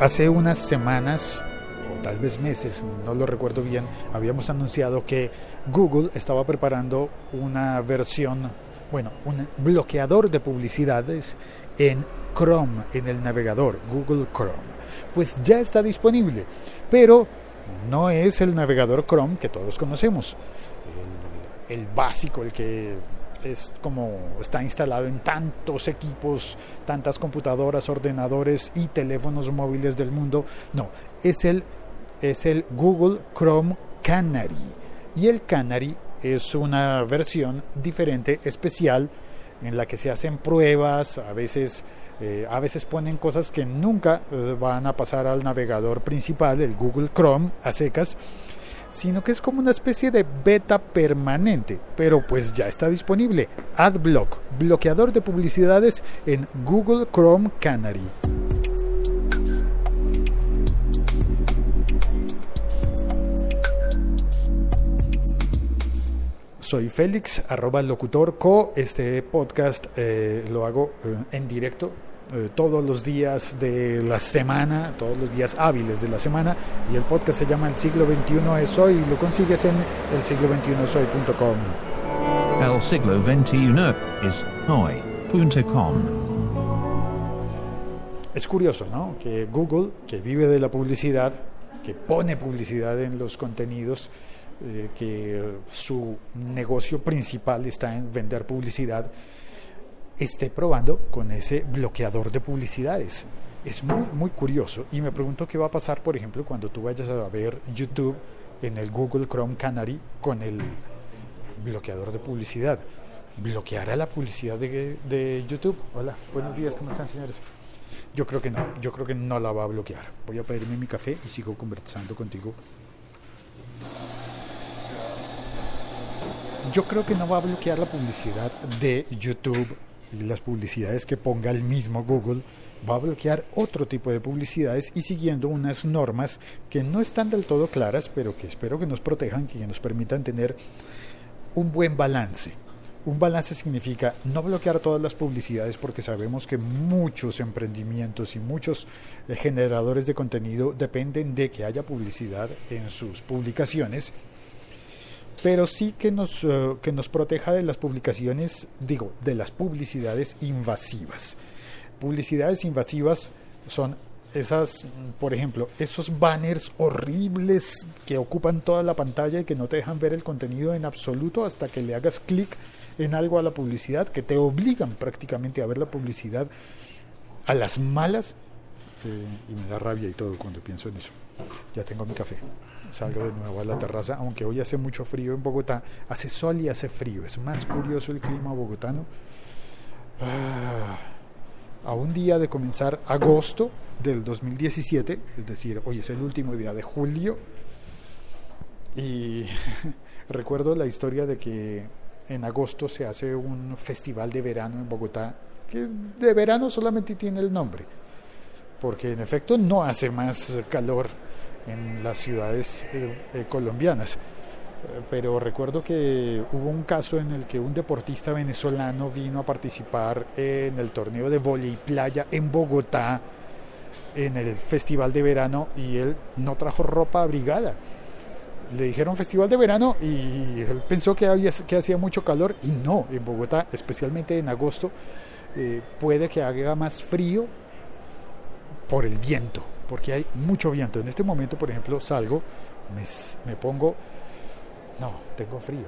hace unas semanas, o tal vez meses, no lo recuerdo bien, habíamos anunciado que Google estaba preparando una versión, bueno, un bloqueador de publicidades en Chrome, en el navegador Google Chrome. Pues ya está disponible, pero no es el navegador Chrome que todos conocemos, el, el básico, el que es como está instalado en tantos equipos, tantas computadoras, ordenadores y teléfonos móviles del mundo. No, es el, es el Google Chrome Canary. Y el Canary es una versión diferente, especial, en la que se hacen pruebas, a veces, eh, a veces ponen cosas que nunca eh, van a pasar al navegador principal, el Google Chrome, a secas sino que es como una especie de beta permanente, pero pues ya está disponible. AdBlock, bloqueador de publicidades en Google Chrome Canary. Soy Félix, arroba locutor co. Este podcast eh, lo hago eh, en directo eh, todos los días de la semana, todos los días hábiles de la semana. Y el podcast se llama El siglo XXI es hoy y lo consigues en el siglo XXI hoy.com. El siglo XXI es hoy.com. Es curioso, ¿no? Que Google, que vive de la publicidad, que pone publicidad en los contenidos, eh, que su negocio principal está en vender publicidad, esté probando con ese bloqueador de publicidades. Es muy, muy curioso y me pregunto qué va a pasar, por ejemplo, cuando tú vayas a ver YouTube en el Google Chrome Canary con el bloqueador de publicidad. ¿Bloqueará la publicidad de, de YouTube? Hola, buenos días, ¿cómo están señores? Yo creo que no, yo creo que no la va a bloquear. Voy a pedirme mi café y sigo conversando contigo. Yo creo que no va a bloquear la publicidad de YouTube las publicidades que ponga el mismo Google, va a bloquear otro tipo de publicidades y siguiendo unas normas que no están del todo claras, pero que espero que nos protejan, que nos permitan tener un buen balance. Un balance significa no bloquear todas las publicidades porque sabemos que muchos emprendimientos y muchos eh, generadores de contenido dependen de que haya publicidad en sus publicaciones pero sí que nos, uh, que nos proteja de las publicaciones, digo, de las publicidades invasivas. Publicidades invasivas son esas, por ejemplo, esos banners horribles que ocupan toda la pantalla y que no te dejan ver el contenido en absoluto hasta que le hagas clic en algo a la publicidad, que te obligan prácticamente a ver la publicidad a las malas. Eh, y me da rabia y todo cuando pienso en eso. Ya tengo mi café salgo de nuevo a la terraza, aunque hoy hace mucho frío en Bogotá, hace sol y hace frío, es más curioso el clima bogotano. Ah, a un día de comenzar agosto del 2017, es decir, hoy es el último día de julio, y recuerdo la historia de que en agosto se hace un festival de verano en Bogotá, que de verano solamente tiene el nombre, porque en efecto no hace más calor en las ciudades eh, eh, colombianas. Pero recuerdo que hubo un caso en el que un deportista venezolano vino a participar en el torneo de y playa en Bogotá, en el festival de verano, y él no trajo ropa abrigada. Le dijeron festival de verano y él pensó que, había, que hacía mucho calor y no, en Bogotá, especialmente en agosto, eh, puede que haga más frío por el viento porque hay mucho viento. En este momento, por ejemplo, salgo, me, pongo, no, tengo frío.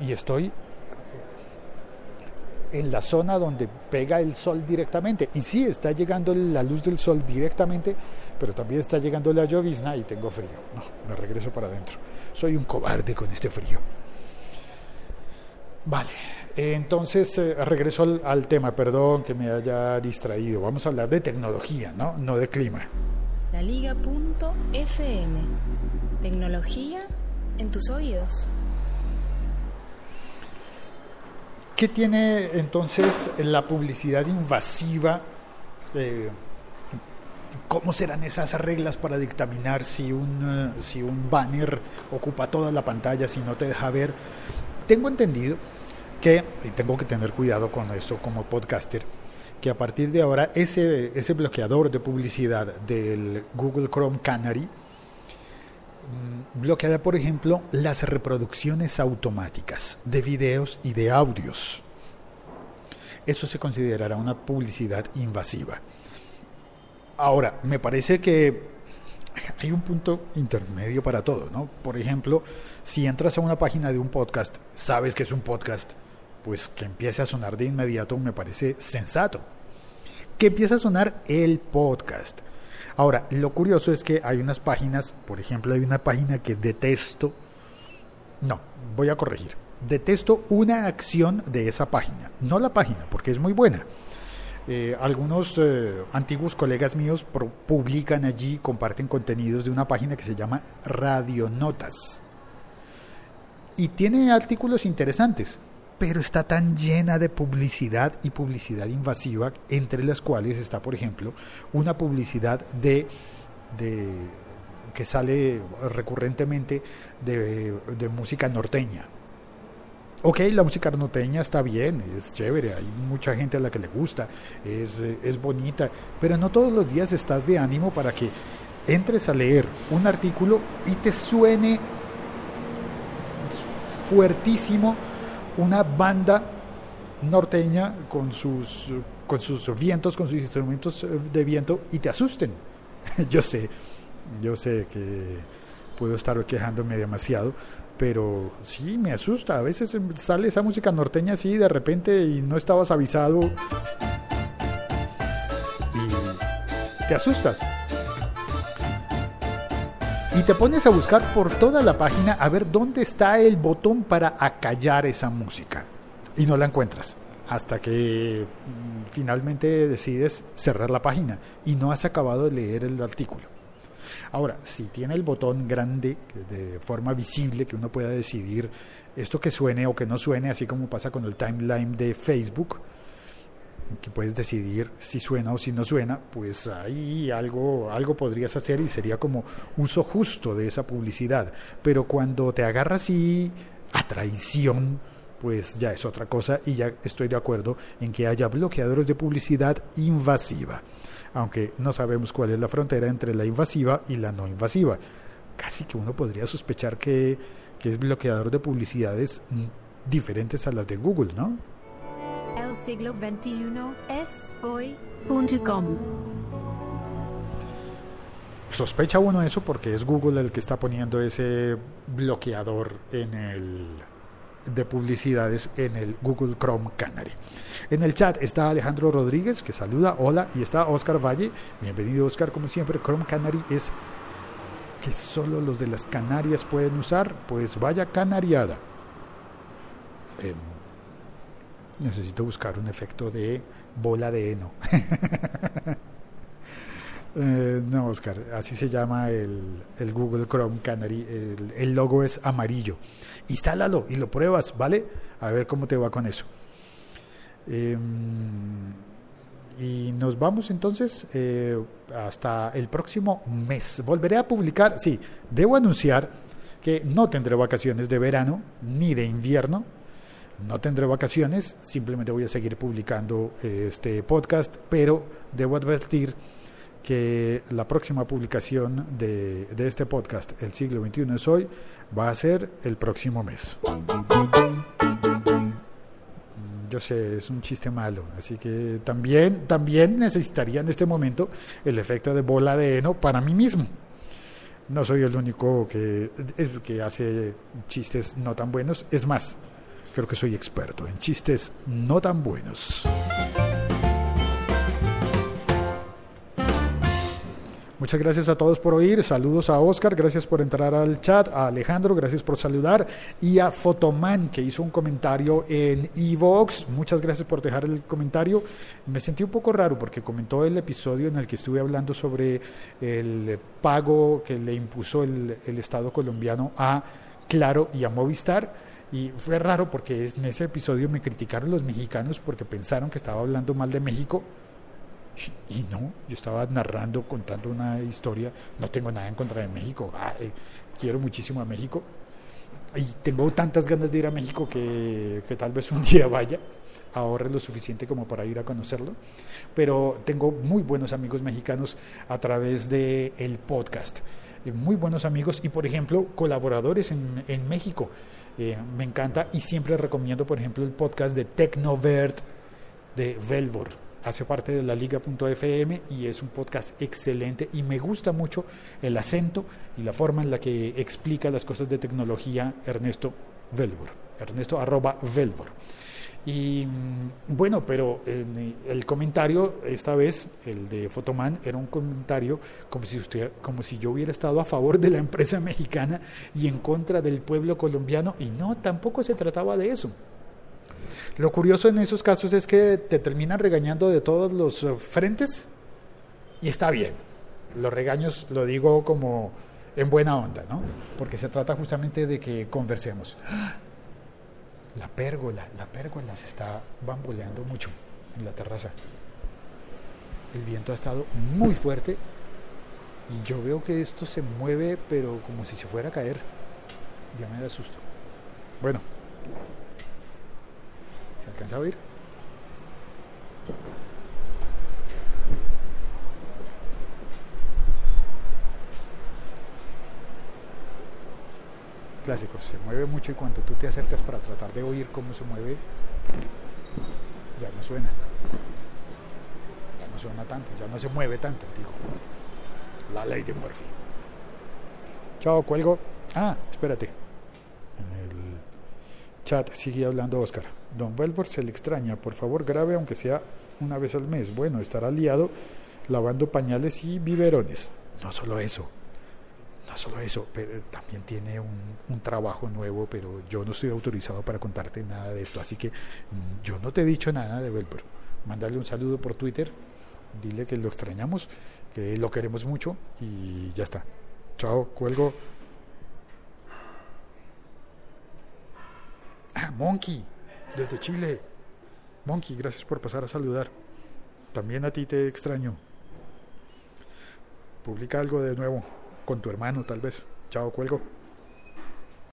Y estoy en la zona donde pega el sol directamente. Y sí, está llegando la luz del sol directamente, pero también está llegando la llovizna y tengo frío. No, me regreso para adentro. Soy un cobarde con este frío. Vale, entonces eh, regreso al, al, tema, perdón que me haya distraído. Vamos a hablar de tecnología, ¿no? No de clima laliga.fm. Tecnología en tus oídos. ¿Qué tiene entonces la publicidad invasiva? Eh, ¿Cómo serán esas reglas para dictaminar si un, eh, si un banner ocupa toda la pantalla, si no te deja ver? Tengo entendido que, y tengo que tener cuidado con esto como podcaster, que a partir de ahora ese, ese bloqueador de publicidad del Google Chrome Canary mm, bloqueará, por ejemplo, las reproducciones automáticas de videos y de audios. Eso se considerará una publicidad invasiva. Ahora, me parece que hay un punto intermedio para todo, ¿no? Por ejemplo, si entras a una página de un podcast, sabes que es un podcast, pues que empiece a sonar de inmediato me parece sensato. Que empiece a sonar el podcast. Ahora, lo curioso es que hay unas páginas, por ejemplo, hay una página que detesto. No, voy a corregir. Detesto una acción de esa página, no la página, porque es muy buena. Eh, algunos eh, antiguos colegas míos publican allí, comparten contenidos de una página que se llama Radionotas. Y tiene artículos interesantes pero está tan llena de publicidad y publicidad invasiva, entre las cuales está, por ejemplo, una publicidad de, que sale recurrentemente de, música norteña. Ok, la música norteña está bien, es chévere, hay mucha gente a la que le gusta, es, es bonita, pero no todos los días estás de ánimo para que entres a leer un artículo y te suene fuertísimo una banda norteña con sus, con sus vientos, con sus instrumentos eh, de viento y te asusten. yo sé, yo sé que puedo estar quejándome demasiado, pero sí me asusta. A veces sale esa música norteña así de repente y no estabas avisado y te asustas. Y te pones a buscar por toda la página a ver dónde está el botón para acallar esa música. Y no la encuentras. Hasta que mm, finalmente decides cerrar la página y no has acabado de leer el artículo. Ahora, si tiene el botón grande de forma visible que uno pueda decidir esto que suene o que no suene, así como pasa con el timeline de Facebook, que puedes decidir si suena o si no suena, pues ahí algo, algo podrías hacer y sería como uso justo de esa publicidad. Pero cuando te agarras y a traición, pues ya es otra cosa y ya estoy de acuerdo en que haya bloqueadores de publicidad invasiva, aunque no sabemos cuál es la frontera entre la invasiva y la no invasiva. Casi que uno podría sospechar que, que es bloqueador de publicidades diferentes a las de Google, ¿no? Siglo XXI es hoy.com. Sospecha uno eso porque es Google el que está poniendo ese bloqueador en el de publicidades en el Google Chrome Canary. En el chat está Alejandro Rodríguez que saluda, hola, y está Oscar Valle. Bienvenido Oscar, como siempre, Chrome Canary es que solo los de las Canarias pueden usar, pues vaya canariada. Em, necesito buscar un efecto de bola de heno. Eh, no, Oscar, así se llama el, Google Chrome Canary. El, logo es amarillo. Instálalo y lo pruebas, ¿vale? A ver cómo te va con eso. Em, y nos vamos entonces eh, hasta el próximo mes. Volveré a publicar, sí, debo anunciar que no tendré vacaciones de verano ni de invierno no tendré vacaciones, simplemente voy a seguir publicando eh, este podcast, pero debo advertir que la próxima publicación de, de, este podcast, El siglo XXI es hoy, va a ser el próximo mes. Yo sé, es un chiste malo, así que también, también necesitaría en este momento el efecto de bola de heno para mí mismo. No soy el único que, que hace chistes no tan buenos, es más, Creo que soy experto en chistes no tan buenos. Muchas gracias a todos por oír. Saludos a Oscar, gracias por entrar al chat. A Alejandro, gracias por saludar. Y a Fotoman, que hizo un comentario en Evox. Muchas gracias por dejar el comentario. Me sentí un poco raro porque comentó el episodio en el que estuve hablando sobre el pago que le impuso el, el Estado colombiano a Claro y a Movistar y fue raro porque en ese episodio me criticaron los mexicanos porque pensaron que estaba hablando mal de México. Y no, yo estaba narrando, contando una historia. No tengo nada en contra de México. Ah, eh, quiero muchísimo a México. y tengo tantas ganas de ir a México que, que tal vez un día vaya, ahorre lo suficiente como para ir a conocerlo, pero tengo muy buenos amigos mexicanos a través del el podcast, muy buenos amigos y por ejemplo colaboradores en, en México. Eh, me encanta y siempre recomiendo por ejemplo el podcast de Tecnovert de Velvor hace parte de la liga.fm y es un podcast excelente y me gusta mucho el acento y la forma en la que explica las cosas de tecnología Ernesto Velvor, Ernesto arroba Velvor. Y mm, bueno, pero eh, el comentario, esta vez, el de Fotoman, era un comentario como si, usted, como si yo hubiera estado a favor de la empresa mexicana y en contra del pueblo colombiano, y no, tampoco se trataba de eso. Lo curioso en esos casos es que te terminan regañando de todos los eh, frentes y está bien. Los regaños lo digo como en buena onda, ¿no? Porque se trata justamente de que conversemos. La pérgola, la pérgola se está bamboleando mucho en la terraza. El viento ha estado muy fuerte y yo veo que esto se mueve, pero como si se fuera a caer. Ya me da susto. Bueno, ¿se alcanza a oír? Clásicos, se mueve mucho y cuando tú te acercas para tratar de oír cómo se mueve, ya no suena. Ya no suena tanto, ya no se mueve tanto, digo. La ley de Murphy. Chao, cuelgo. Ah, espérate. En el chat sigue hablando Oscar. Don Belfort se le extraña, por favor grabe aunque sea una vez al mes. Bueno, estará liado lavando pañales y biberones. No solo eso, no solo eso, pero también tiene un, trabajo nuevo, pero yo no estoy autorizado para contarte nada de esto, así que mm, yo no te he dicho nada de Belper. Mándale un saludo por Twitter, dile que lo extrañamos, que lo queremos mucho y ya está. Chao, cuelgo. Ah, Monkey, desde Chile. Monkey, gracias por pasar a saludar. También a ti te extraño. Publica algo de nuevo con tu hermano tal vez. Chao, cuelgo.